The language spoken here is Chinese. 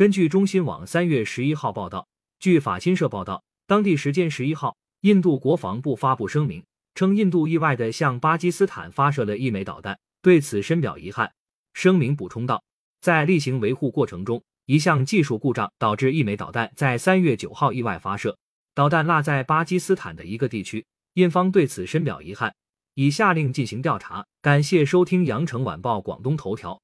根据中新网三月十一号报道据法新社报道当地时间十一号印度国防部发布声明称印度意外的向巴基斯坦发射了一枚导弹对此深表遗憾。声明补充道在例行维护过程中一项技术故障导致一枚导弹在三月九号意外发射导弹落在巴基斯坦的一个地区。印方对此深表遗憾已下令进行调查感谢收听羊城晚报广东头条。